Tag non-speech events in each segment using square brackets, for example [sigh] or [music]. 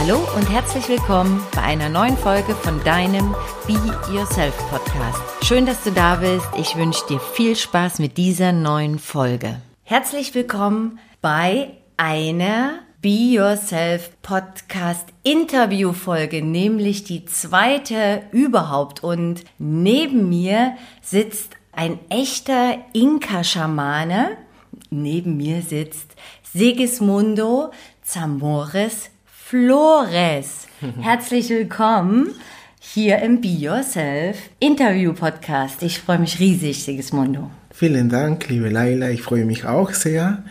Hallo und herzlich willkommen bei einer neuen Folge von deinem Be Yourself Podcast. Schön, dass du da bist. Ich wünsche dir viel Spaß mit dieser neuen Folge. Herzlich willkommen bei einer Be Yourself Podcast Interview Folge, nämlich die zweite überhaupt. Und neben mir sitzt ein echter Inka-Schamane. Neben mir sitzt Sigismundo Zamores Flores. Herzlich willkommen hier im Be Yourself Interview Podcast. Ich freue mich riesig, Sigismundo. Vielen Dank, liebe Laila. Ich freue mich auch sehr.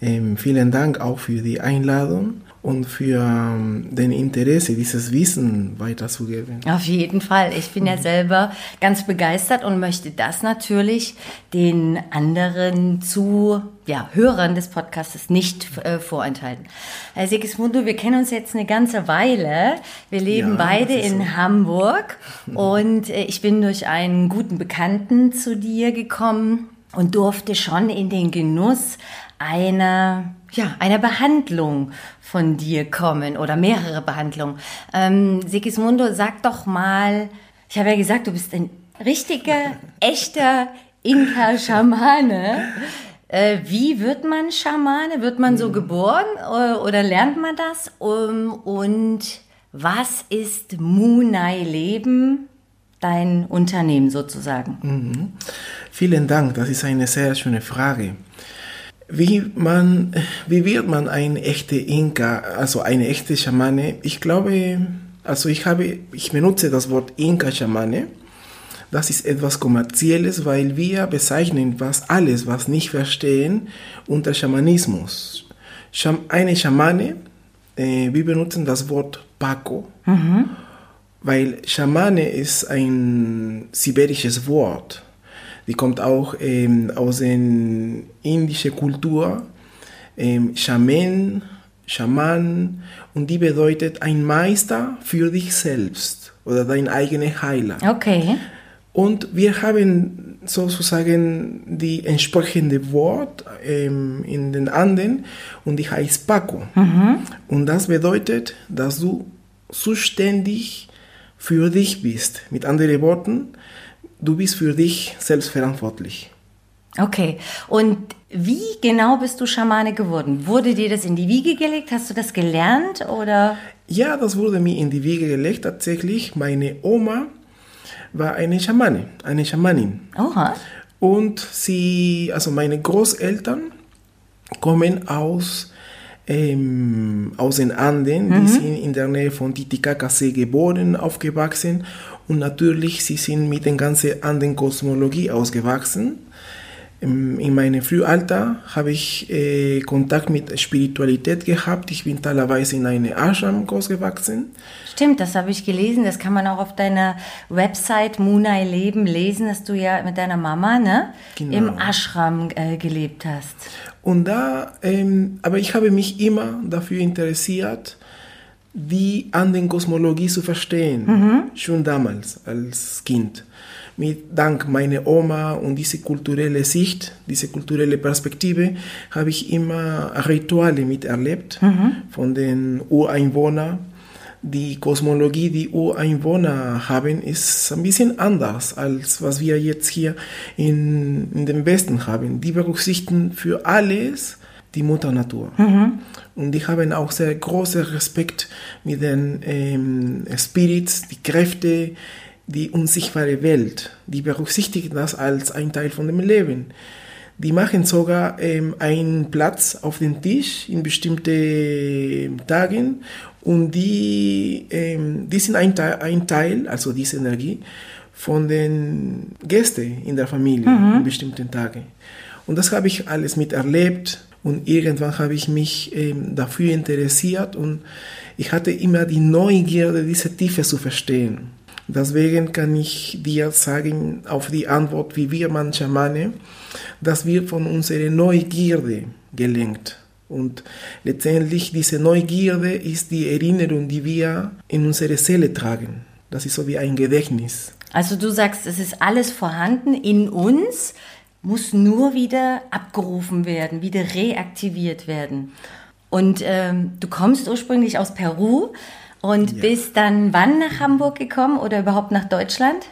Ähm, vielen Dank auch für die Einladung und für ähm, den Interesse, dieses Wissen weiterzugeben. Auf jeden Fall. Ich bin ja selber ganz begeistert und möchte das natürlich den anderen zu ja, Hörern des Podcasts nicht äh, vorenthalten. Herr Sigismundo, wir kennen uns jetzt eine ganze Weile. Wir leben ja, beide in so. Hamburg [laughs] und äh, ich bin durch einen guten Bekannten zu dir gekommen und durfte schon in den Genuss einer, ja, einer Behandlung von dir kommen oder mehrere Behandlungen. Ähm, Sigismundo, sag doch mal, ich habe ja gesagt, du bist ein richtiger, echter Inka-Schamane. Äh, wie wird man Schamane? Wird man so geboren äh, oder lernt man das? Um, und was ist Munai Leben, dein Unternehmen sozusagen? Mhm. Vielen Dank, das ist eine sehr schöne Frage. Wie, man, wie wird man ein echter Inka, also eine echte Schamane? Ich glaube, also ich habe, ich benutze das Wort Inka-Schamane. Das ist etwas Kommerzielles, weil wir bezeichnen was alles, was nicht verstehen, unter Schamanismus. Eine Schamane, äh, wir benutzen das Wort Paco, mhm. weil Schamane ist ein sibirisches Wort. Die kommt auch ähm, aus der indischen Kultur. Ähm, Shaman, Shaman und die bedeutet ein Meister für dich selbst oder dein eigener Heiler. Okay. Und wir haben sozusagen die entsprechende Wort ähm, in den Anden und die heißt Paco. Mhm. Und das bedeutet, dass du zuständig für dich bist. Mit anderen Worten, du bist für dich selbst verantwortlich. Okay, und wie genau bist du Schamane geworden? Wurde dir das in die Wiege gelegt? Hast du das gelernt oder? Ja, das wurde mir in die Wiege gelegt. Tatsächlich, meine Oma war eine Schamane, eine Schamanin. Oha. Und sie, also meine Großeltern kommen aus, ähm, aus den Anden, mhm. die sind in der Nähe von Titicacasee geboren, aufgewachsen und natürlich, sie sind mit der ganzen anderen Kosmologie ausgewachsen. In meinem Frühalter habe ich äh, Kontakt mit Spiritualität gehabt. Ich bin teilweise in eine Ashram großgewachsen. Stimmt, das habe ich gelesen. Das kann man auch auf deiner Website Munai Leben lesen, dass du ja mit deiner Mama ne, genau. im Ashram äh, gelebt hast. Und da, ähm, aber ich habe mich immer dafür interessiert, die anderen Kosmologie zu verstehen, mhm. schon damals als Kind. Mit dank meiner Oma und diese kulturelle Sicht, diese kulturelle Perspektive, habe ich immer Rituale miterlebt mhm. von den Ureinwohnern. Die Kosmologie, die Ureinwohner haben, ist ein bisschen anders als was wir jetzt hier in, in dem Westen haben. Die berücksichtigen für alles die Mutter Natur. Mhm. Und die haben auch sehr großen Respekt mit den ähm, Spirits, die Kräfte, die unsichtbare Welt. Die berücksichtigen das als ein Teil von dem Leben. Die machen sogar ähm, einen Platz auf dem Tisch in bestimmten Tagen und die, ähm, die sind ein Teil, ein Teil, also diese Energie, von den Gästen in der Familie mhm. in bestimmten Tagen. Und das habe ich alles miterlebt und irgendwann habe ich mich ähm, dafür interessiert und ich hatte immer die Neugierde, diese Tiefe zu verstehen. Deswegen kann ich dir sagen, auf die Antwort, wie wir man Schamane, dass wir von unserer Neugierde gelenkt. Und letztendlich diese Neugierde ist die Erinnerung, die wir in unserer Seele tragen. Das ist so wie ein Gedächtnis. Also du sagst, es ist alles vorhanden in uns muss nur wieder abgerufen werden, wieder reaktiviert werden. Und ähm, du kommst ursprünglich aus Peru und ja. bist dann wann nach Hamburg gekommen oder überhaupt nach Deutschland?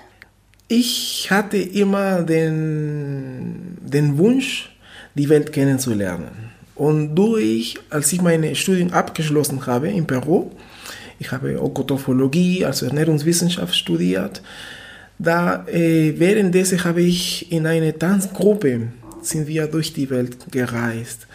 Ich hatte immer den, den Wunsch, die Welt kennenzulernen. Und durch, als ich meine Studien abgeschlossen habe in Peru, ich habe Okotophologie, also Ernährungswissenschaft studiert, da äh, währenddessen habe ich in einer Tanzgruppe sind wir durch die Welt gereist.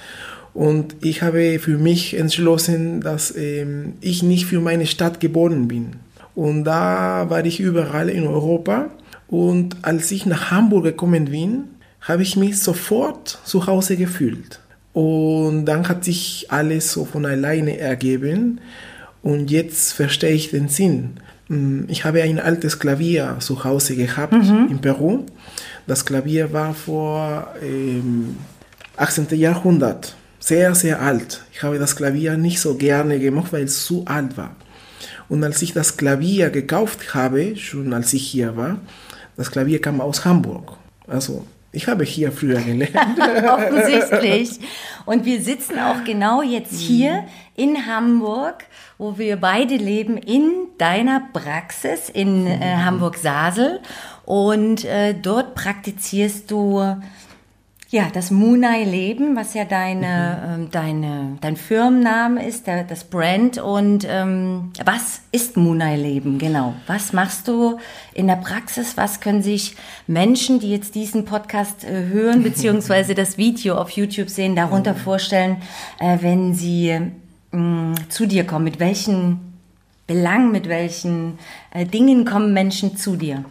Und ich habe für mich entschlossen, dass ähm, ich nicht für meine Stadt geboren bin. Und da war ich überall in Europa. Und als ich nach Hamburg gekommen bin, habe ich mich sofort zu Hause gefühlt. Und dann hat sich alles so von alleine ergeben. Und jetzt verstehe ich den Sinn. Mm, ich habe ein altes Klavier zu Hause gehabt mhm. in Peru. Das Klavier war vor ähm, 18. Jahrhundert sehr, sehr alt. Ich habe das Klavier nicht so gerne gemacht, weil es zu alt war. Und als ich das Klavier gekauft habe, schon als ich hier war, das Klavier kam aus Hamburg. Also ich habe hier früher gelernt. [laughs] Offensichtlich. Und wir sitzen auch genau jetzt hier in Hamburg, wo wir beide leben, in deiner Praxis in äh, Hamburg-Sasel. Und äh, dort praktizierst du ja, das Munai-Leben, was ja deine, mhm. ähm, deine, dein Firmenname ist, der, das Brand. Und ähm, was ist Munai-Leben genau? Was machst du in der Praxis? Was können sich Menschen, die jetzt diesen Podcast äh, hören, [laughs] beziehungsweise das Video auf YouTube sehen, darunter mhm. vorstellen, äh, wenn sie äh, zu dir kommen? Mit welchen Belangen, mit welchen äh, Dingen kommen Menschen zu dir?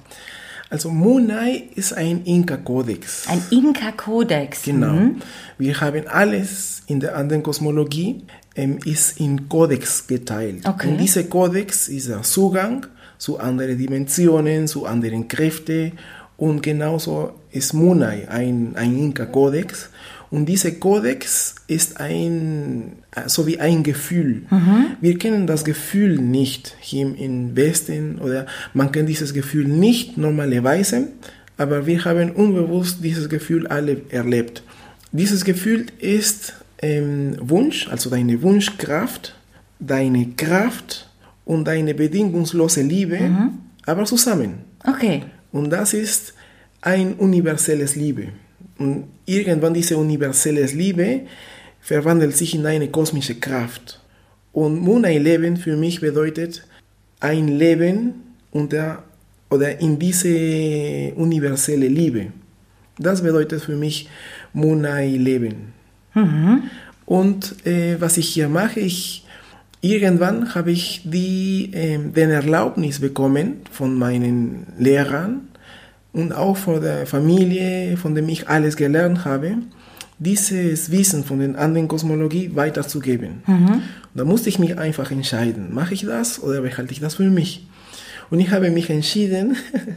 Also Munai ist ein Inka-Kodex. Ein Inka-Kodex. Genau. Mhm. Wir haben alles in der anderen Kosmologie ähm, ist in Kodex geteilt. Okay. Und dieser Kodex ist der Zugang zu anderen Dimensionen, zu anderen Kräften und genauso ist Munai ein, ein Inka-Kodex. Und dieser Kodex ist ein, so wie ein Gefühl. Mhm. Wir kennen das Gefühl nicht hier im Westen oder man kennt dieses Gefühl nicht normalerweise, aber wir haben unbewusst dieses Gefühl alle erlebt. Dieses Gefühl ist ähm, Wunsch, also deine Wunschkraft, deine Kraft und deine bedingungslose Liebe, mhm. aber zusammen. Okay. Und das ist ein universelles Liebe. Und irgendwann diese universelle Liebe verwandelt sich in eine kosmische Kraft. Und Munai-Leben für mich bedeutet ein Leben unter oder in diese universelle Liebe. Das bedeutet für mich Munai-Leben. Mhm. Und äh, was ich hier mache, ich irgendwann habe ich die, äh, den Erlaubnis bekommen von meinen Lehrern, und auch von der Familie, von dem ich alles gelernt habe, dieses Wissen von der anderen Kosmologie weiterzugeben. Mhm. Da musste ich mich einfach entscheiden, mache ich das oder behalte ich das für mich? Und ich habe mich entschieden,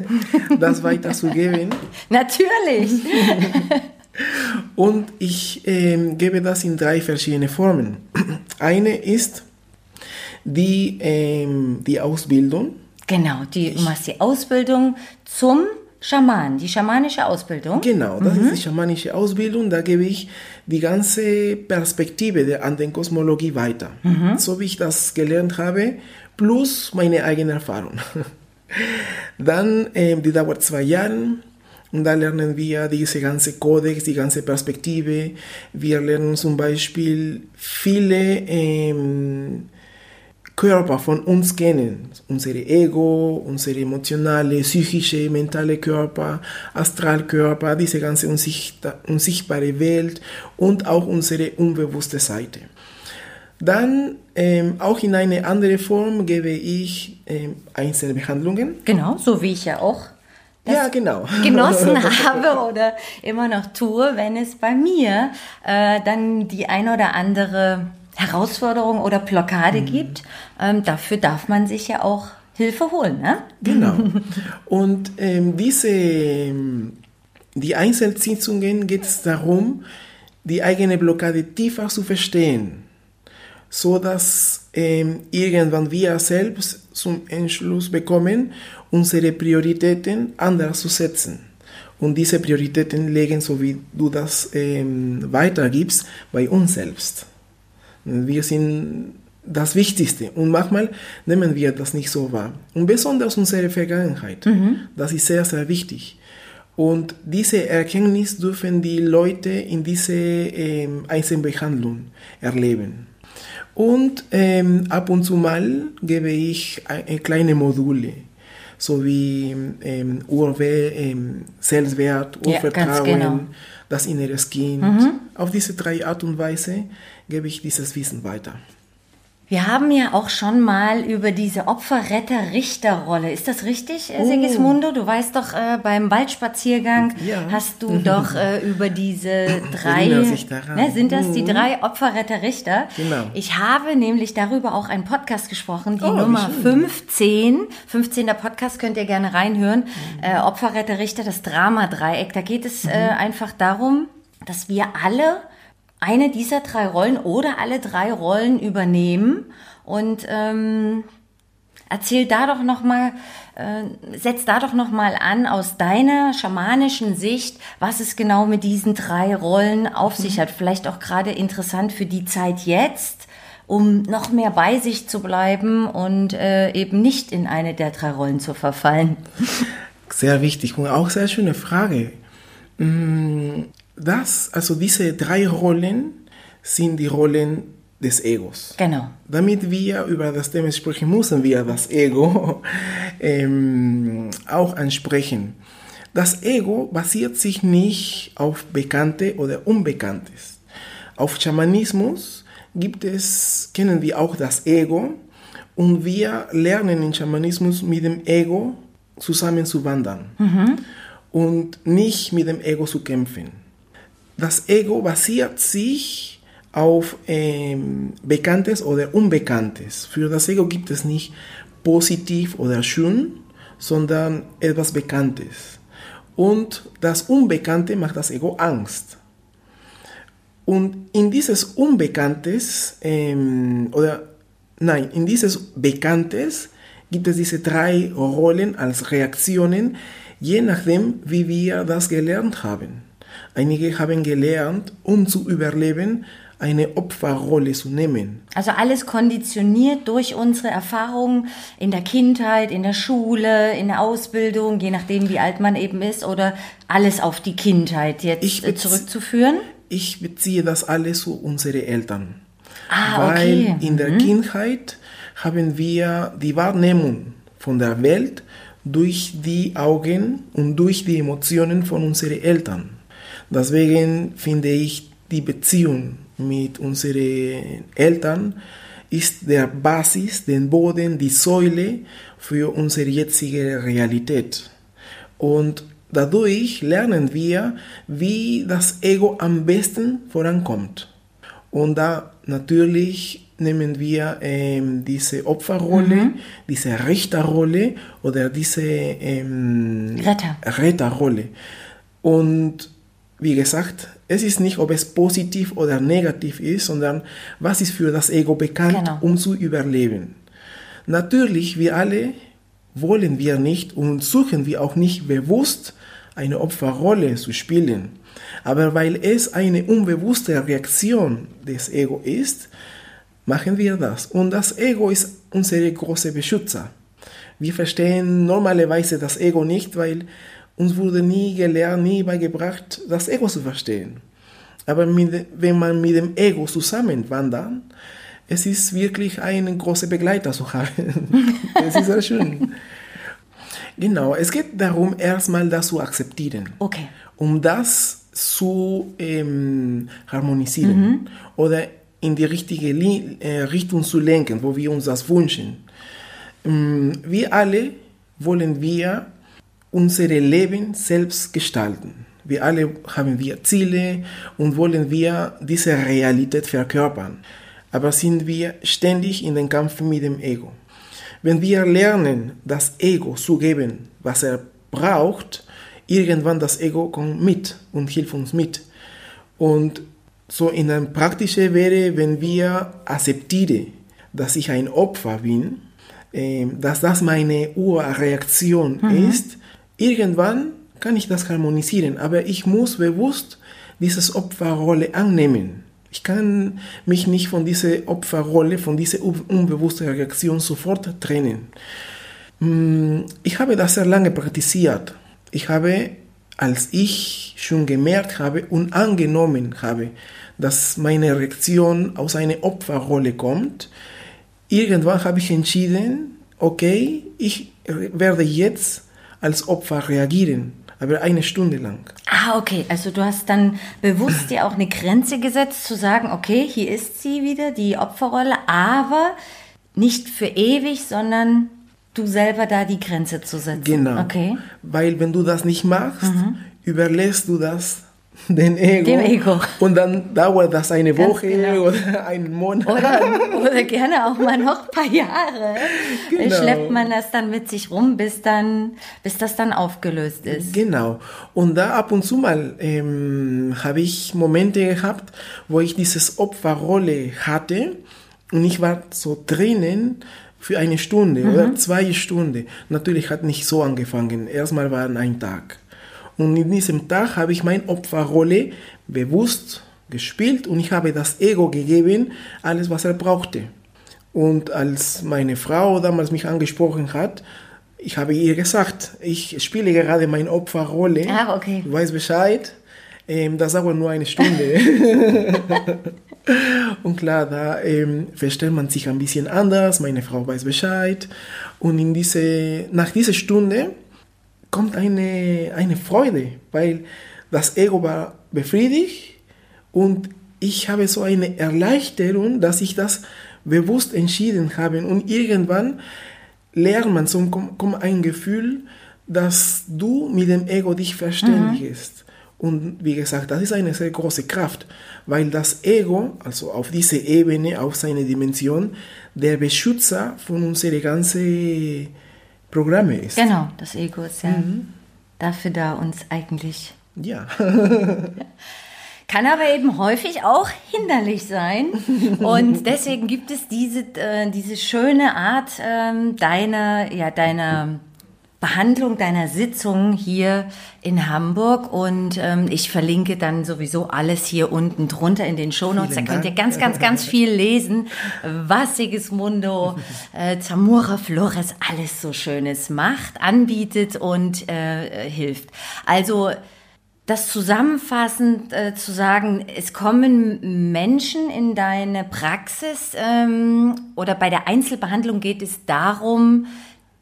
[laughs] das weiterzugeben. [laughs] Natürlich. [laughs] Und ich äh, gebe das in drei verschiedene Formen. [clears throat] Eine ist die, äh, die Ausbildung. Genau, die, du machst die Ausbildung zum Schaman, die schamanische Ausbildung. Genau, das mhm. ist die schamanische Ausbildung. Da gebe ich die ganze Perspektive der Andenkosmologie weiter. Mhm. So wie ich das gelernt habe, plus meine eigene Erfahrung. [laughs] Dann, ähm, die dauert zwei Jahre. Und da lernen wir diese ganze Kodex, die ganze Perspektive. Wir lernen zum Beispiel viele ähm, Körper von uns kennen. Unsere Ego, unsere emotionale, psychische, mentale Körper, Astralkörper, diese ganze unsichtbare Welt und auch unsere unbewusste Seite. Dann ähm, auch in eine andere Form gebe ich ähm, Einzelbehandlungen. Genau, so wie ich ja auch ja, genau. [laughs] genossen habe oder immer noch tue, wenn es bei mir äh, dann die ein oder andere Herausforderung oder Blockade mhm. gibt, ähm, dafür darf man sich ja auch Hilfe holen. Ne? Genau. [laughs] Und ähm, diese, die Einzelsitzungen geht es darum, die eigene Blockade tiefer zu verstehen, so dass ähm, irgendwann wir selbst zum Entschluss bekommen, unsere Prioritäten anders zu setzen. Und diese Prioritäten legen, so wie du das ähm, weitergibst, bei uns selbst. Wir sind das Wichtigste. Und manchmal nehmen wir das nicht so wahr. Und besonders unsere Vergangenheit. Das ist sehr, sehr wichtig. Und diese Erkenntnis dürfen die Leute in diese ähm, Einzelbehandlung erleben. Und ähm, ab und zu mal gebe ich äh, kleine Module, so wie ähm, Urwe, ähm, Selbstwert, Urvertrauen, ja, genau. Das innere Kind. Mhm. Auf diese drei Art und Weise gebe ich dieses Wissen weiter. Wir haben ja auch schon mal über diese Opferretter-Richter-Rolle. Ist das richtig, oh. Sigismundo? Du weißt doch, äh, beim Waldspaziergang ja. hast du doch [laughs] äh, über diese drei, ne, sind das die mhm. drei Opferretter-Richter? Genau. Ich habe nämlich darüber auch einen Podcast gesprochen, die oh, Nummer 15. 15. Podcast könnt ihr gerne reinhören. Mhm. Äh, Opferretter-Richter, das Drama-Dreieck. Da geht es äh, mhm. einfach darum, dass wir alle eine dieser drei Rollen oder alle drei Rollen übernehmen und ähm, erzähl da doch noch mal, äh, setz da doch noch mal an aus deiner schamanischen Sicht, was es genau mit diesen drei Rollen auf sich hat. Vielleicht auch gerade interessant für die Zeit jetzt, um noch mehr bei sich zu bleiben und äh, eben nicht in eine der drei Rollen zu verfallen. Sehr wichtig und auch sehr schöne Frage. Das, also diese drei Rollen sind die Rollen des Egos. Genau. Damit wir über das Thema sprechen, müssen wir das Ego [laughs] ähm, auch ansprechen. Das Ego basiert sich nicht auf Bekannte oder Unbekanntes. Auf Schamanismus gibt es, kennen wir auch das Ego und wir lernen in Schamanismus mit dem Ego zusammen zu wandern mhm. und nicht mit dem Ego zu kämpfen das Ego basiert sich auf ähm, Bekanntes oder Unbekanntes. Für das Ego gibt es nicht positiv oder schön, sondern etwas Bekanntes. Und das Unbekannte macht das Ego Angst. Und in dieses Unbekanntes, ähm, oder nein, in dieses Bekanntes gibt es diese drei Rollen als Reaktionen, je nachdem, wie wir das gelernt haben. Einige haben gelernt, um zu überleben, eine Opferrolle zu nehmen. Also alles konditioniert durch unsere Erfahrungen in der Kindheit, in der Schule, in der Ausbildung, je nachdem, wie alt man eben ist, oder alles auf die Kindheit jetzt ich zurückzuführen? Ich beziehe das alles zu unseren Eltern. Ah, okay. Weil in der mhm. Kindheit haben wir die Wahrnehmung von der Welt durch die Augen und durch die Emotionen von unseren Eltern. Deswegen finde ich, die Beziehung mit unseren Eltern ist der Basis, den Boden, die Säule für unsere jetzige Realität. Und dadurch lernen wir, wie das Ego am besten vorankommt. Und da natürlich nehmen wir ähm, diese Opferrolle, mhm. diese Richterrolle oder diese ähm, Retter. Retterrolle. Und wie gesagt, es ist nicht, ob es positiv oder negativ ist, sondern was ist für das Ego bekannt, genau. um zu überleben. Natürlich, wir alle wollen wir nicht und suchen wir auch nicht bewusst eine Opferrolle zu spielen. Aber weil es eine unbewusste Reaktion des Ego ist, machen wir das. Und das Ego ist unser großer Beschützer. Wir verstehen normalerweise das Ego nicht, weil uns wurde nie gelernt, nie beigebracht, das Ego zu verstehen. Aber mit, wenn man mit dem Ego zusammenwandert, es ist wirklich ein großer Begleiter zu [laughs] haben. Es ist sehr schön. Genau, es geht darum, erstmal das zu akzeptieren. Okay. Um das zu ähm, harmonisieren mhm. oder in die richtige äh, Richtung zu lenken, wo wir uns das wünschen. Ähm, wir alle wollen wir unser Leben selbst gestalten. Wir alle haben wir Ziele und wollen wir diese Realität verkörpern. Aber sind wir ständig in den Kampf mit dem Ego. Wenn wir lernen, das Ego zu geben, was er braucht, irgendwann das Ego kommt mit und hilft uns mit. Und so in einem praktischen wäre, wenn wir akzeptieren, dass ich ein Opfer bin, äh, dass das meine Urreaktion mhm. ist, Irgendwann kann ich das harmonisieren, aber ich muss bewusst diese Opferrolle annehmen. Ich kann mich nicht von dieser Opferrolle, von dieser unbewussten Reaktion sofort trennen. Mm, ich habe das sehr lange praktiziert. Ich habe, als ich schon gemerkt habe und angenommen habe, dass meine Reaktion aus einer Opferrolle kommt, irgendwann habe ich entschieden, okay, ich werde jetzt als Opfer reagieren aber eine Stunde lang. Ah, okay. Also du hast dann bewusst dir auch eine Grenze gesetzt, zu sagen, okay, hier ist sie wieder, die Opferrolle, aber nicht für ewig, sondern du selber da die Grenze zu setzen. Genau. Okay. Weil wenn du das nicht machst, mhm. überlässt du das [laughs] den Ego. Dem Ego. Und dann dauert das eine Woche genau. oder [laughs] einen Monat. Oder, oder, gerne auch mal noch ein paar Jahre. Genau. Schleppt man das dann mit sich rum, bis, dann, bis das dann aufgelöst ist. Genau. Und da ab und zu mal ähm, habe ich Momente gehabt, wo ich dieses Opferrolle hatte und ich war so drinnen für eine Stunde mhm. oder zwei Stunden. Natürlich hat nicht so angefangen. Erstmal war ein Tag. Und in diesem Tag habe ich meine Opferrolle bewusst gespielt und ich habe das Ego gegeben, alles was er brauchte. Und als meine Frau damals mich angesprochen hat, ich habe ihr gesagt, ich spiele gerade meine Opferrolle. Ah, okay. Du weißt Bescheid. Ähm, das dauert nur eine Stunde. [laughs] und klar, da ähm, verstellt man sich ein bisschen anders. Meine Frau weiß Bescheid. Und in diese, nach dieser Stunde kommt eine, eine Freude, weil das Ego war befriedigt und ich habe so eine Erleichterung, dass ich das bewusst entschieden habe. Und irgendwann lernt man so kommt ein Gefühl, dass du mit dem Ego dich verständigst. Mhm. Und wie gesagt, das ist eine sehr große Kraft, weil das Ego, also auf dieser Ebene, auf seine Dimension, der Beschützer von unserer ganzen Programme ist. Genau, das Ego ist ja mhm. dafür da, uns eigentlich. Ja. [laughs] Kann aber eben häufig auch hinderlich sein. Und [laughs] deswegen gibt es diese, äh, diese schöne Art ähm, deiner, ja, deiner Behandlung deiner Sitzung hier in Hamburg und ähm, ich verlinke dann sowieso alles hier unten drunter in den Shownotes. Da könnt ihr ganz, ganz, ganz viel lesen, was Sigismundo [laughs] äh, Zamora Flores alles so Schönes macht, anbietet und äh, hilft. Also das zusammenfassend äh, zu sagen, es kommen Menschen in deine Praxis ähm, oder bei der Einzelbehandlung geht es darum,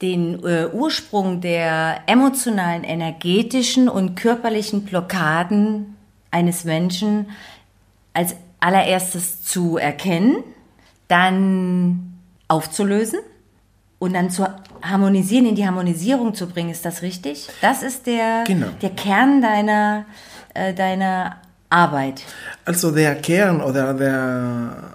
den äh, Ursprung der emotionalen, energetischen und körperlichen Blockaden eines Menschen als allererstes zu erkennen, dann aufzulösen und dann zu harmonisieren, in die Harmonisierung zu bringen. Ist das richtig? Das ist der, genau. der Kern deiner, äh, deiner Arbeit. Also der Kern oder der,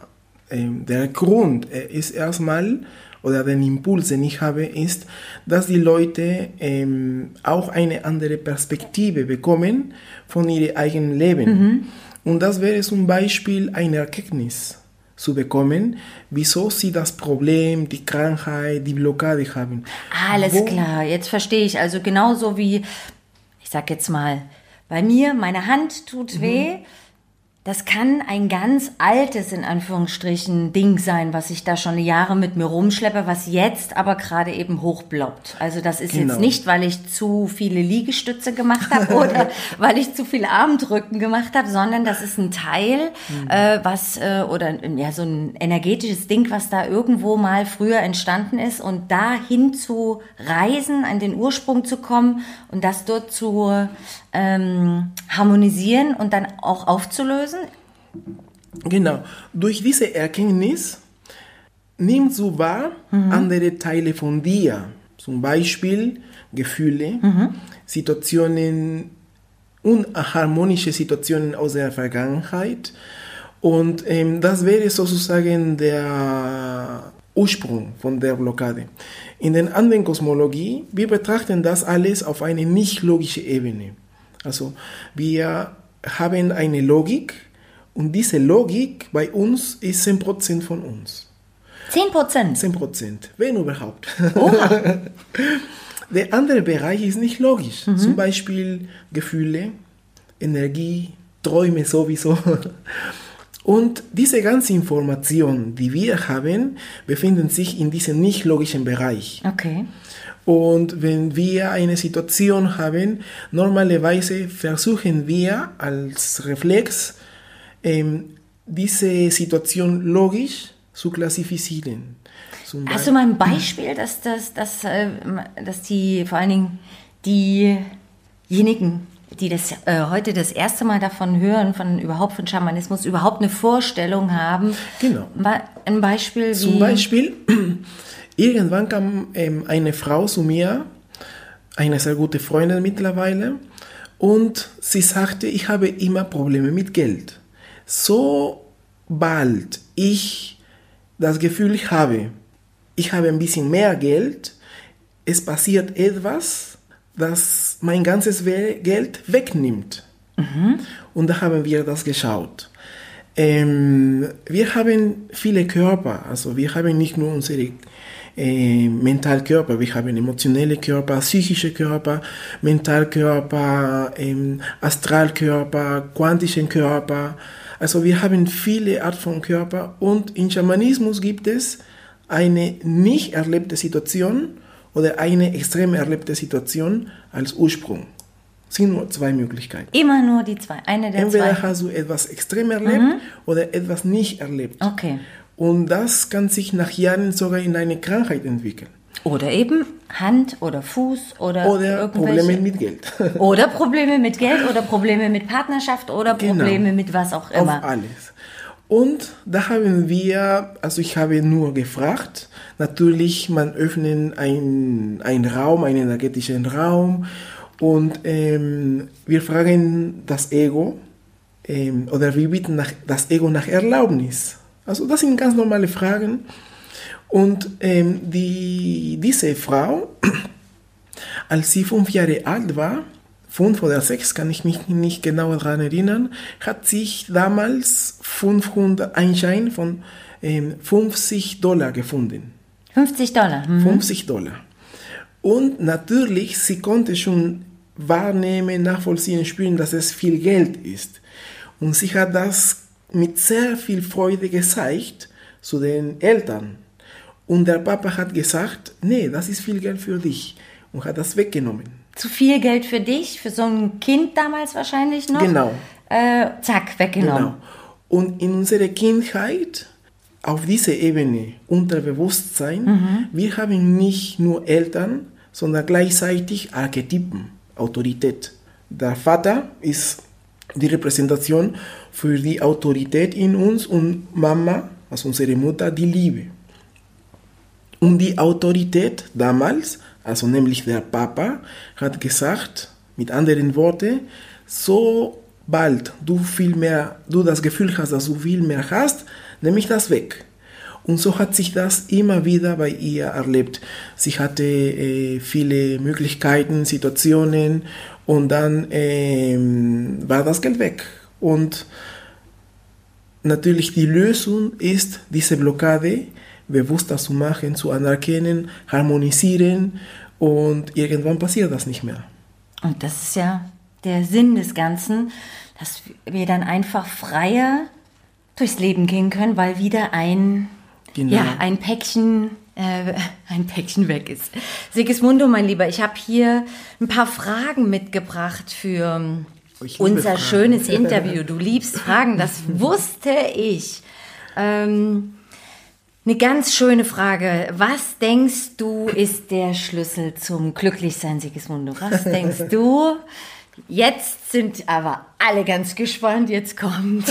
äh, der Grund äh, ist erstmal, oder den Impuls, den ich habe, ist, dass die Leute ähm, auch eine andere Perspektive bekommen von ihrem eigenen Leben. Mhm. Und das wäre zum Beispiel eine Erkenntnis zu bekommen, wieso sie das Problem, die Krankheit, die Blockade haben. Alles Wo klar, jetzt verstehe ich. Also genauso wie, ich sag jetzt mal, bei mir, meine Hand tut mhm. Das kann ein ganz altes, in Anführungsstrichen, Ding sein, was ich da schon Jahre mit mir rumschleppe, was jetzt aber gerade eben hochbloppt. Also das ist genau. jetzt nicht, weil ich zu viele Liegestütze gemacht habe [laughs] oder weil ich zu viel Armdrücken gemacht habe, sondern das ist ein Teil, mhm. äh, was, äh, oder ja, so ein energetisches Ding, was da irgendwo mal früher entstanden ist und dahin zu reisen, an den Ursprung zu kommen und das dort zu ähm, harmonisieren und dann auch aufzulösen? Genau. Durch diese Erkenntnis nimmst du wahr mhm. andere Teile von dir. Zum Beispiel Gefühle, mhm. Situationen, unharmonische Situationen aus der Vergangenheit. Und ähm, das wäre sozusagen der Ursprung von der Blockade. In der anderen Kosmologie, wir betrachten das alles auf eine nicht logische Ebene. Also wir haben eine Logik und diese Logik bei uns ist 10% von uns. 10%? 10%, wenn überhaupt. Oha. [laughs] Der andere Bereich ist nicht logisch. Mhm. Zum Beispiel Gefühle, Energie, Träume sowieso. [laughs] Und diese ganze Information, die wir haben, befinden sich in diesem nicht logischen Bereich. Okay. Und wenn wir eine Situation haben, normalerweise versuchen wir als Reflex, ähm, diese Situation logisch zu klassifizieren. Zum Hast du mal ein Beispiel, dass, dass, dass, äh, dass die vor allen Dingen diejenigen, die das äh, heute das erste Mal davon hören, von überhaupt von Schamanismus, überhaupt eine Vorstellung haben. Genau. Ein Beispiel wie. Zum Beispiel, [clears throat] irgendwann kam ähm, eine Frau zu mir, eine sehr gute Freundin mittlerweile, und sie sagte, ich habe immer Probleme mit Geld. Sobald ich das Gefühl habe, ich habe ein bisschen mehr Geld, es passiert etwas, das mein ganzes Geld wegnimmt. Mhm. Und da haben wir das geschaut. Ähm, wir haben viele Körper, also wir haben nicht nur unsere äh, Mentalkörper, wir haben emotionelle Körper, psychische Körper, Mentalkörper, ähm, Astralkörper, quantischen Körper. Also wir haben viele Art von Körper und im Schamanismus gibt es eine nicht erlebte Situation, oder eine extrem erlebte Situation als Ursprung. Es sind nur zwei Möglichkeiten. Immer nur die zwei, eine der Entweder zwei. Entweder hast du etwas extrem erlebt mhm. oder etwas nicht erlebt. Okay. Und das kann sich nach Jahren sogar in eine Krankheit entwickeln. Oder eben Hand oder Fuß oder Oder Probleme mit Geld. [laughs] oder Probleme mit Geld oder Probleme mit Partnerschaft oder genau. Probleme genau. mit was auch immer. Auf alles. Und da haben wir, also ich habe nur gefragt, natürlich, man öffnet einen Raum, einen energetischen Raum und ähm, wir fragen das Ego ähm, oder wir bitten nach, das Ego nach Erlaubnis. Also das sind ganz normale Fragen. Und ähm, die, diese Frau, [clears throat] als sie fünf Jahre alt war, fünf oder sechs, kann ich mich nicht genau daran erinnern, hat sich damals 500, ein Schein von ähm, 50 Dollar gefunden. 50 Dollar? Mhm. 50 Dollar. Und natürlich, sie konnte schon wahrnehmen, nachvollziehen, spüren, dass es viel Geld ist. Und sie hat das mit sehr viel Freude gezeigt zu den Eltern. Und der Papa hat gesagt, nee, das ist viel Geld für dich. Und hat das weggenommen zu viel Geld für dich, für so ein Kind damals wahrscheinlich noch. Genau. Äh, zack, weggenommen. Genau. Und in unserer Kindheit, auf dieser Ebene, Unterbewusstsein, mhm. wir haben nicht nur Eltern, sondern gleichzeitig Archetypen, Autorität. Der Vater ist die Repräsentation für die Autorität in uns und Mama, also unsere Mutter, die Liebe. Und die Autorität damals also nämlich der Papa, hat gesagt, mit anderen Worten, sobald du viel mehr, du das Gefühl hast, dass du viel mehr hast, nehme ich das weg. Und so hat sich das immer wieder bei ihr erlebt. Sie hatte äh, viele Möglichkeiten, Situationen und dann äh, war das Geld weg. Und natürlich die Lösung ist diese Blockade bewusster zu machen, zu anerkennen, harmonisieren und irgendwann passiert das nicht mehr. Und das ist ja der Sinn des Ganzen, dass wir dann einfach freier durchs Leben gehen können, weil wieder ein, genau. ja, ein Päckchen äh, ein Päckchen weg ist. Sigismundo, mein Lieber, ich habe hier ein paar Fragen mitgebracht für unser Fragen. schönes [laughs] Interview. Du liebst Fragen, das wusste ich. Ähm, eine ganz schöne Frage. Was denkst du ist der Schlüssel zum Glücklichsein, Sigismundo? Was denkst du? Jetzt sind aber alle ganz gespannt. Jetzt kommt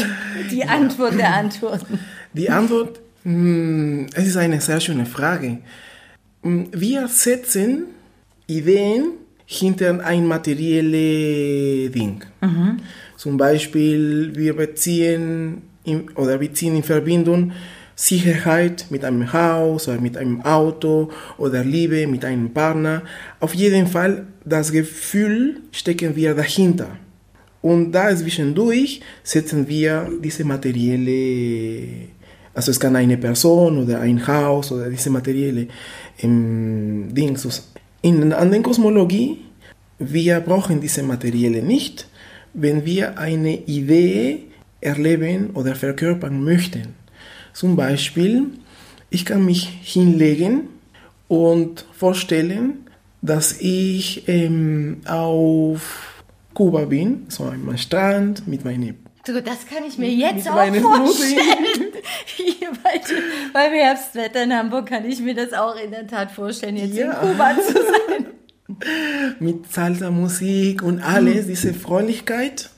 die Antwort der Antworten. Die Antwort, hm, es ist eine sehr schöne Frage. Hm, wir setzen Ideen hinter ein materielles Ding. Mhm. Zum Beispiel, wir beziehen in, oder wir ziehen in Verbindung Sicherheit mit einem Haus oder mit einem Auto oder Liebe mit einem Partner. Auf jeden Fall, das Gefühl stecken wir dahinter. Und da zwischendurch setzen wir diese materielle, also es kann eine Person oder ein Haus oder diese materielle ähm, Dinge. In der anderen Kosmologie, wir brauchen diese materielle nicht, wenn wir eine Idee erleben oder verkörpern möchten. Zum Beispiel, ich kann mich hinlegen und vorstellen, dass ich ähm, auf Kuba bin, so am Strand mit meinen Du, das kann ich mir jetzt auch vorstellen. Hier [laughs] bei, beim Herbstwetter in Hamburg kann ich mir das auch in der Tat vorstellen, jetzt ja. in Kuba zu sein. [laughs] mit Salsa-Musik und alles, mhm. diese Freundlichkeit.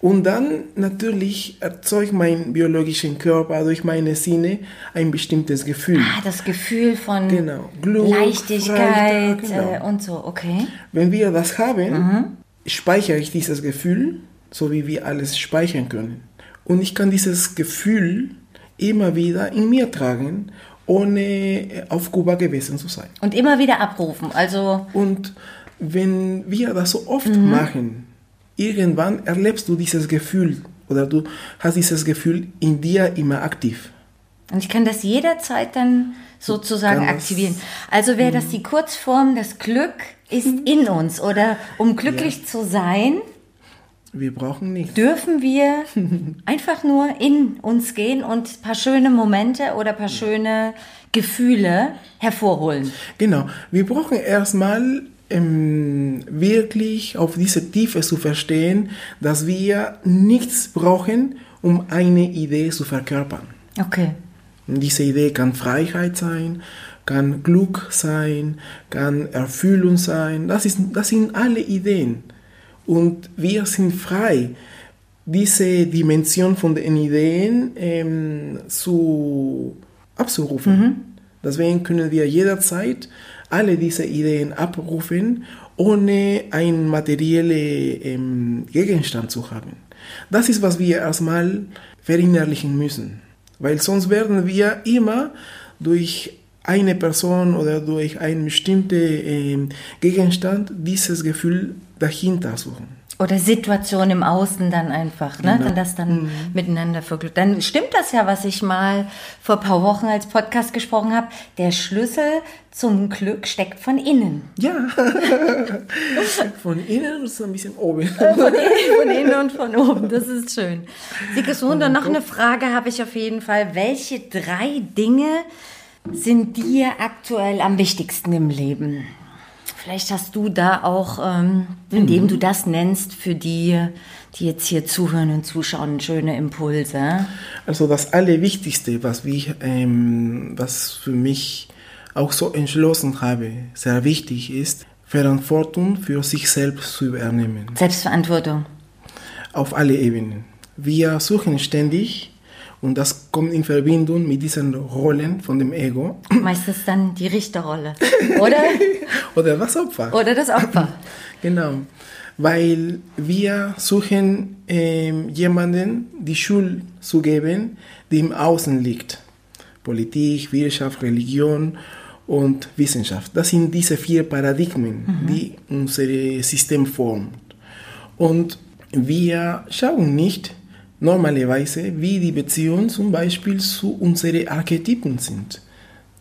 Und dann natürlich erzeugt mein biologischer Körper durch meine Sinne ein bestimmtes Gefühl. Ah, das Gefühl von genau. Glück, Leichtigkeit genau. Äh, und so, okay. Wenn wir das haben, mhm. speichere ich dieses Gefühl, so wie wir alles speichern können. Und ich kann dieses Gefühl immer wieder in mir tragen ohne äh, auf Kuba gewesen zu sein. Und immer wieder abrufen, also. Und wenn wir das so oft mhm. machen, irgendwann erlebst du dieses Gefühl oder du hast dieses Gefühl in dir immer aktiv. Und ich kann das jederzeit dann sozusagen aktivieren. Also wäre das mhm. die Kurzform, das Glück ist mhm. in uns oder um glücklich ja. zu sein, wir brauchen nichts. Dürfen wir [laughs] einfach nur in uns gehen und ein paar schöne Momente oder ein paar schöne Gefühle hervorholen? Genau. Wir brauchen erstmal ähm, wirklich auf diese Tiefe zu verstehen, dass wir nichts brauchen, um eine Idee zu verkörpern. Okay. Und diese Idee kann Freiheit sein, kann Glück sein, kann Erfüllung sein. Das, ist, das sind alle Ideen. Und wir sind frei, diese Dimension von den Ideen ähm, zu, abzurufen. Mhm. Deswegen können wir jederzeit alle diese Ideen abrufen, ohne einen materiellen ähm, Gegenstand zu haben. Das ist, was wir erstmal verinnerlichen müssen. Weil sonst werden wir immer durch eine Person oder durch einen bestimmten äh, Gegenstand dieses Gefühl dahinter suchen. Oder Situation im Außen dann einfach, ne? Genau. das dann mhm. miteinander verglückt. Dann stimmt das ja, was ich mal vor ein paar Wochen als Podcast gesprochen habe. Der Schlüssel zum Glück steckt von innen. Ja. [laughs] von innen und so ein bisschen oben. [laughs] Von innen, von innen und von oben. Das ist schön. Sigismund, und noch eine Frage habe ich auf jeden Fall. Welche drei Dinge sind dir aktuell am wichtigsten im Leben? Vielleicht hast du da auch, ähm, indem mhm. du das nennst, für die, die jetzt hier zuhören und zuschauen, schöne Impulse. Also das Allerwichtigste, was, wir, ähm, was für mich auch so entschlossen habe, sehr wichtig ist, Verantwortung für sich selbst zu übernehmen. Selbstverantwortung. Auf alle Ebenen. Wir suchen ständig und das kommt in Verbindung mit diesen Rollen von dem Ego. [clears throat] Meistens dann die Richterrolle, oder? [laughs] oder das Opfer. Oder das Opfer. [laughs] genau. Weil wir suchen äh, jemanden die Schuld zu geben, die im Außen liegt. Politik, Wirtschaft, Religion und Wissenschaft. Das sind diese vier Paradigmen, mhm. die unser System formen. Und wir schauen nicht, normalerweise, wie die Beziehungen zum Beispiel zu unseren Archetypen sind.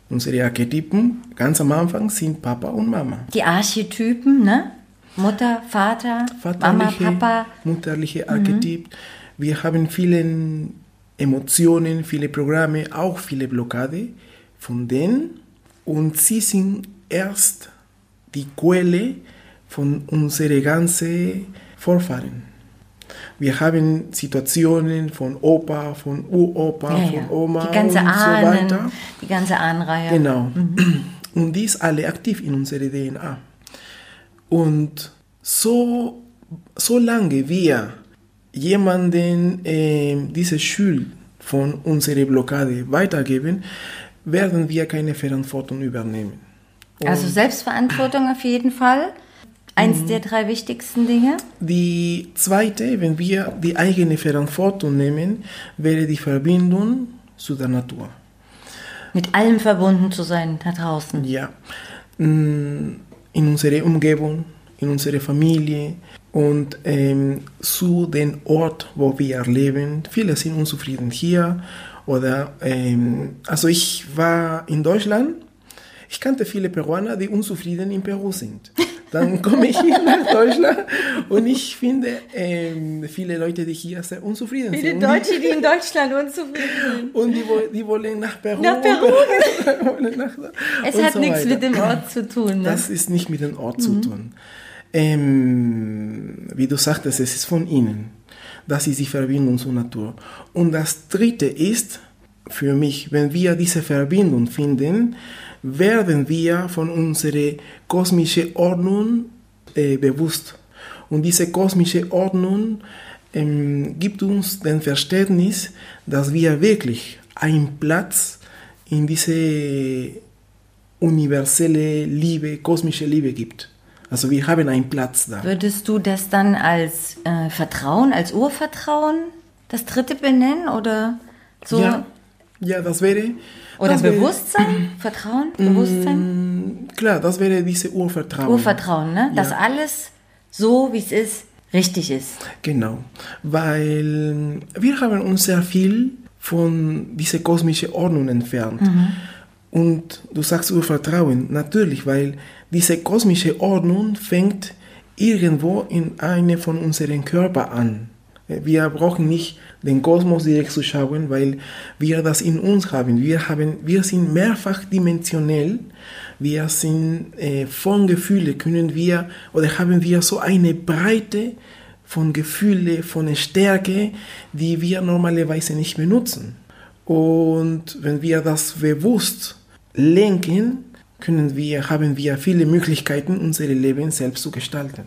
Unsere Archetypen ganz am Anfang sind Papa und Mama. Die Archetypen, ne? Mutter, Vater, Mama, Papa. Mutterliche Archetyp. Mhm. Wir haben viele Emotionen, viele Programme, auch viele Blockade von denen. Und sie sind erst die Quelle von unseren ganzen Vorfahren. Wir haben Situationen von Opa, von Uropa, ja, ja. von Oma die ganze und Ahnen, so weiter. Die ganze Ahnenreihe. Genau. Mhm. Und die ist alle aktiv in unserer DNA. Und so, solange wir jemanden äh, diese Schuld von unserer Blockade weitergeben, werden wir keine Verantwortung übernehmen. Also und also Selbstverantwortung auf jeden Fall. Eins mhm. der drei wichtigsten Dinge? Die zweite, wenn wir die eigene Verantwortung nehmen, wäre die Verbindung zu der Natur. Mit allem verbunden zu sein da draußen. Ja. Mm, in unserer Umgebung, in unserer Familie und ähm, zu dem Ort, wo wir leben. Viele sind unzufrieden hier. Oder, ähm, also ich war in Deutschland. Ich kannte viele Peruaner, die unzufrieden in Peru sind. dann komme ich hier [laughs] nach Deutschland und ich finde ähm, viele Leute, die hier sehr unzufrieden viele sind. Viele Deutsche, die in Deutschland unzufrieden sind. [laughs] Und die, die wollen nach Peru. Nach Peru. [laughs] nach, es hat so nichts weiter. mit dem Ort zu tun. Ne? Das ist nicht mit dem Ort mhm. zu tun. Ähm, wie du sagtest, es ist von innen. Das ist die Verbindung zur Natur. Und das Dritte ist, für mich, wenn wir diese Verbindung finden, werden wir von unserer kosmischen Ordnung äh, bewusst. Und diese kosmische Ordnung ähm, gibt uns den Verständnis, dass wir wirklich einen Platz in diese universelle Liebe, kosmische Liebe gibt. Also wir haben einen Platz da. Würdest du das dann als äh, Vertrauen, als Urvertrauen, das dritte benennen oder so? Ja, ja das wäre. Oder das Bewusstsein, wäre, Vertrauen, Bewusstsein? Mm, klar, das wäre diese Urvertrauen. Urvertrauen, ne? Dass ja. alles so, wie es ist, richtig ist. Genau, weil wir haben uns sehr viel von dieser kosmischen Ordnung entfernt. Mhm. Und du sagst Urvertrauen, natürlich, weil diese kosmische Ordnung fängt irgendwo in einem von unseren Körpern an. Wir brauchen nicht den Kosmos direkt zu schauen, weil wir das in uns haben. Wir, haben, wir sind mehrfach dimensionell. Wir sind äh, von Gefühlen, können wir oder haben wir so eine Breite von Gefühle, von Stärke, die wir normalerweise nicht benutzen. Und wenn wir das bewusst lenken, können wir, haben wir viele Möglichkeiten, unser Leben selbst zu gestalten.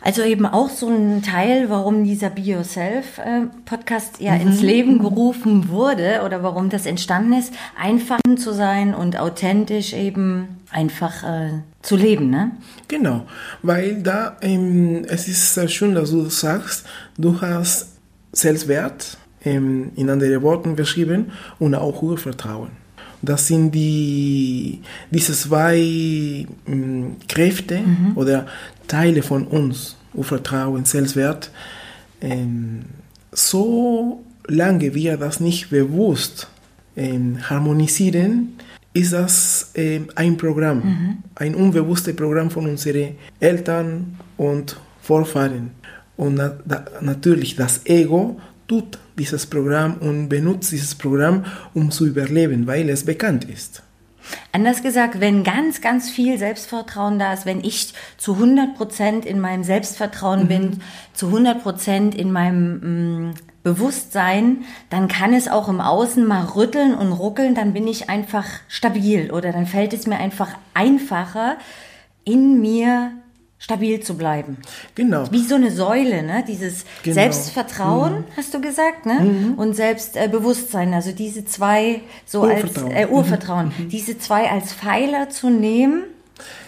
Also eben auch so ein Teil, warum dieser Be Yourself äh, Podcast ja mhm. ins Leben gerufen wurde oder warum das entstanden ist, einfach zu sein und authentisch eben einfach äh, zu leben, ne? Genau, weil da ähm, es ist sehr schön, dass du sagst, du hast Selbstwert, ähm, in anderen Worten beschrieben, und auch Urvertrauen. Das sind die, diese zwei ähm, Kräfte mhm. oder Teile von uns, Urvertrauen, Selbstwert. Ähm, so lange wir das nicht bewusst ähm, harmonisieren, ist das ähm, ein Programm, mhm. ein unbewusstes Programm von unseren Eltern und Vorfahren. Und na, da, natürlich das Ego tut dieses Programm und benutzt dieses Programm, um zu überleben, weil es bekannt ist. Anders gesagt, wenn ganz, ganz viel Selbstvertrauen da ist, wenn ich zu 100 Prozent in meinem Selbstvertrauen mhm. bin, zu 100 Prozent in meinem mh, mm, Bewusstsein, dann kann es auch im Außen mal rütteln und ruckeln, dann bin ich einfach stabil oder dann fällt es mir einfach einfacher, in mir stabil zu bleiben. Genau. Wie so eine Säule, ne? Dieses genau. Selbstvertrauen, mhm. hast du gesagt, ne? Mhm. Und Selbstbewusstsein, also diese zwei so Urvertrauen. als äh, Urvertrauen, mhm. diese zwei als Pfeiler zu nehmen.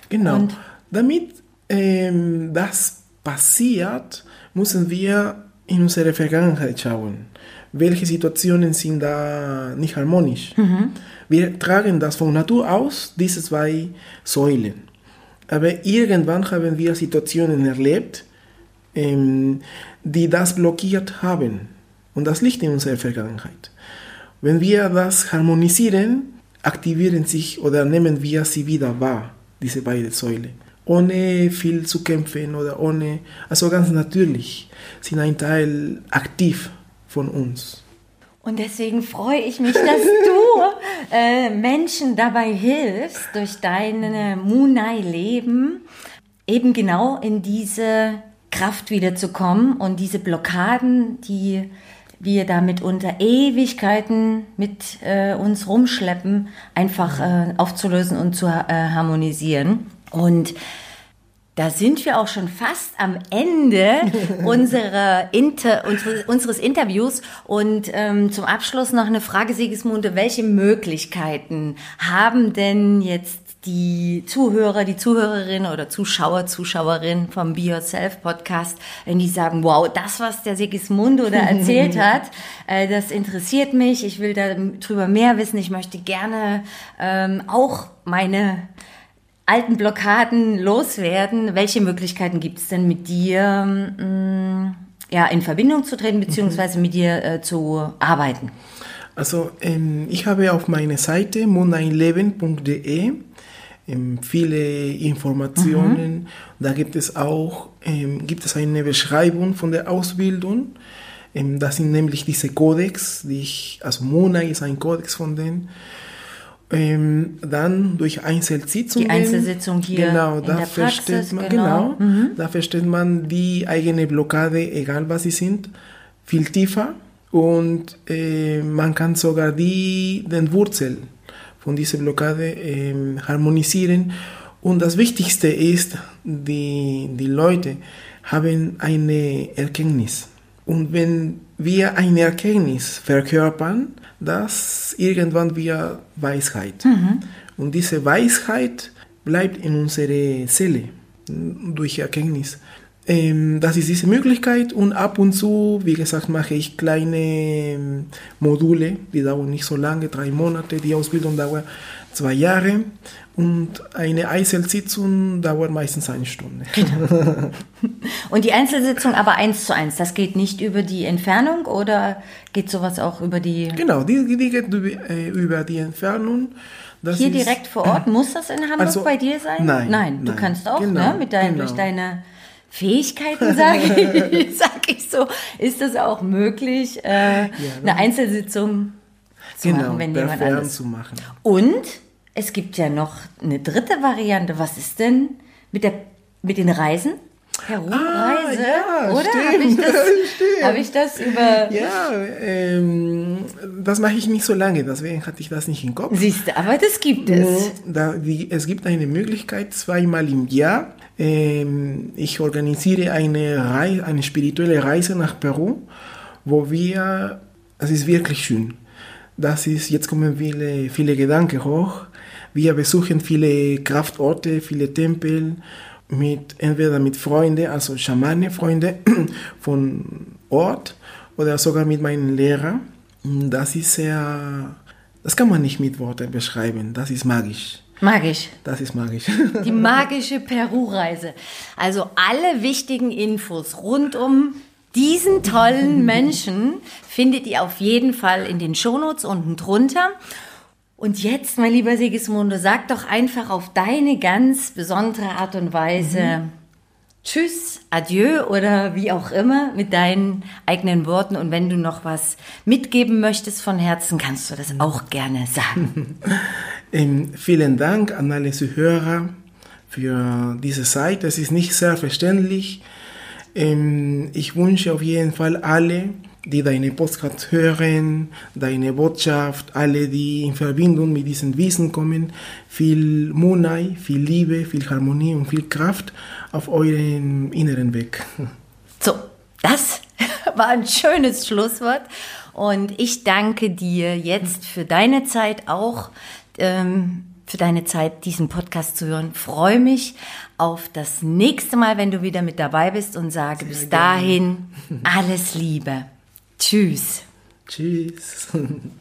Genau. Und Damit ähm, das passiert, müssen wir in unsere Vergangenheit schauen. Welche Situationen sind da nicht harmonisch? Mhm. Wir tragen das von Natur aus, diese zwei Säulen. Aber irgendwann haben wir Situationen erlebt, ähm, die das blockiert haben. Und das liegt in unserer Vergangenheit. Wenn wir das harmonisieren, aktivieren sich oder nehmen wir sie wieder wahr, diese beiden Säulen. Ohne viel zu kämpfen oder ohne, also ganz natürlich, sind ein Teil aktiv von uns. Und deswegen freue ich mich, dass du [laughs] äh, Menschen dabei hilfst, durch deine Munai-Leben eben genau in diese Kraft wiederzukommen und diese Blockaden, die wir da mitunter Ewigkeiten mit äh, uns rumschleppen, einfach äh, aufzulösen und zu äh, harmonisieren. Und da sind wir auch schon fast am Ende [laughs] unserer Inter, unseres Interviews. Und ähm, zum Abschluss noch eine Frage, Sigismunde. Welche Möglichkeiten haben denn jetzt die Zuhörer, die Zuhörerin oder Zuschauer, Zuschauerin vom Be Yourself Podcast, wenn die sagen, wow, das, was der Sigismundo da erzählt [laughs] hat, äh, das interessiert mich, ich will darüber mehr wissen, ich möchte gerne ähm, auch meine alten Blockaden loswerden. Welche Möglichkeiten gibt es denn mit dir, mh, mm, ja, in Verbindung zu treten, beziehungsweise mit dir äh, zu arbeiten? Also ähm, ich habe auf meiner Seite mooneinleben.de ähm, viele Informationen. Mhm. Da gibt es auch ähm, gibt es eine Beschreibung von der Ausbildung. Ähm, das sind nämlich diese Codex, die ich, also Mona ist ein Codex von denen. Ähm, dann durch Einzelsitzungen. Die Einzelsitzung hier genau, in da der versteht Praxis, man, genau. genau, mhm. da versteht man die eigene Blockade, egal was sie sind, viel tiefer und äh, man kann sogar die, den Wurzel von dieser Blockade äh, harmonisieren. Und das Wichtigste ist, die, die Leute haben eine Erkenntnis. Und wenn wir eine Erkenntnis verkörpern, dass irgendwann wir Weisheit. Mhm. Und diese Weisheit bleibt in unserer Seele durch Erkenntnis. Ähm, das ist diese Möglichkeit und ab und zu, wie gesagt, mache ich kleine ähm, Module, die dauern nicht so lange, drei Monate, die Ausbildung dauert zwei Jahre und eine Einzelsitzung dauert meistens eine Stunde. Genau. Und die Einzelsitzung aber eins zu eins, das geht nicht über die Entfernung oder geht sowas auch über die... Genau, die, die geht über, die Entfernung. Das Hier ist, direkt vor Ort, [clears throat] muss das in Hamburg also, bei dir sein? Nein. Nein, du nein, kannst auch, genau, ne, mit dein, genau. durch deine Fähigkeiten, sage ich, [laughs] sag ich so, ist das auch möglich, äh, ja, eine Einzelsitzung zu genau, machen, wenn jemand anders... zu machen. Und es gibt ja noch eine dritte Variante. Was ist denn mit, der, mit den Reisen? Peru-Reise, ah, ja, oder? Habe ich, das, [laughs] hab ich das über. Ja, ähm, das mache ich nicht so lange, deswegen hatte ich das nicht im Kopf. Siehst du, aber das gibt es. Da, die, es gibt eine Möglichkeit, zweimal im Jahr. Ähm, ich organisiere eine, Reise, eine spirituelle Reise nach Peru, wo wir, es ist wirklich schön. Das ist, jetzt kommen viele, viele Gedanken hoch. Wir besuchen viele Kraftorte, viele Tempel mit entweder mit Freunden, also Schamane, Freunde [clears throat] von Ort oder sogar mit meinen Lehrern. Das ist sehr, das kann man nicht mit Worten beschreiben. Das ist magisch. Magisch. Das ist magisch. Die magische Peru-Reise. Also alle wichtigen Infos rund um diesen tollen Menschen findet ihr auf jeden Fall in den Shownotes unten drunter. Und jetzt, mein lieber Sigismundo, sag doch einfach auf deine ganz besondere Art und Weise mhm. Tschüss, Adieu oder wie auch immer mit deinen eigenen Worten. Und wenn du noch was mitgeben möchtest von Herzen, kannst du das auch gerne sagen. [laughs] ähm, vielen Dank an alle Zuhörer für diese Zeit. Es ist nicht selbstverständlich. Ähm, ich wünsche auf jeden Fall alle, die deine Podcast hören, deine Botschaft, alle, die in Verbindung mit diesem Wissen kommen, viel Munai, viel Liebe, viel Harmonie und viel Kraft auf euren inneren Weg. So, das [laughs] war ein schönes Schlusswort und ich danke dir jetzt für deine Zeit auch. Ähm, für deine Zeit, diesen Podcast zu hören. Freue mich auf das nächste Mal, wenn du wieder mit dabei bist und sage Sehr bis dahin [laughs] alles Liebe. Tschüss. Tschüss. [laughs]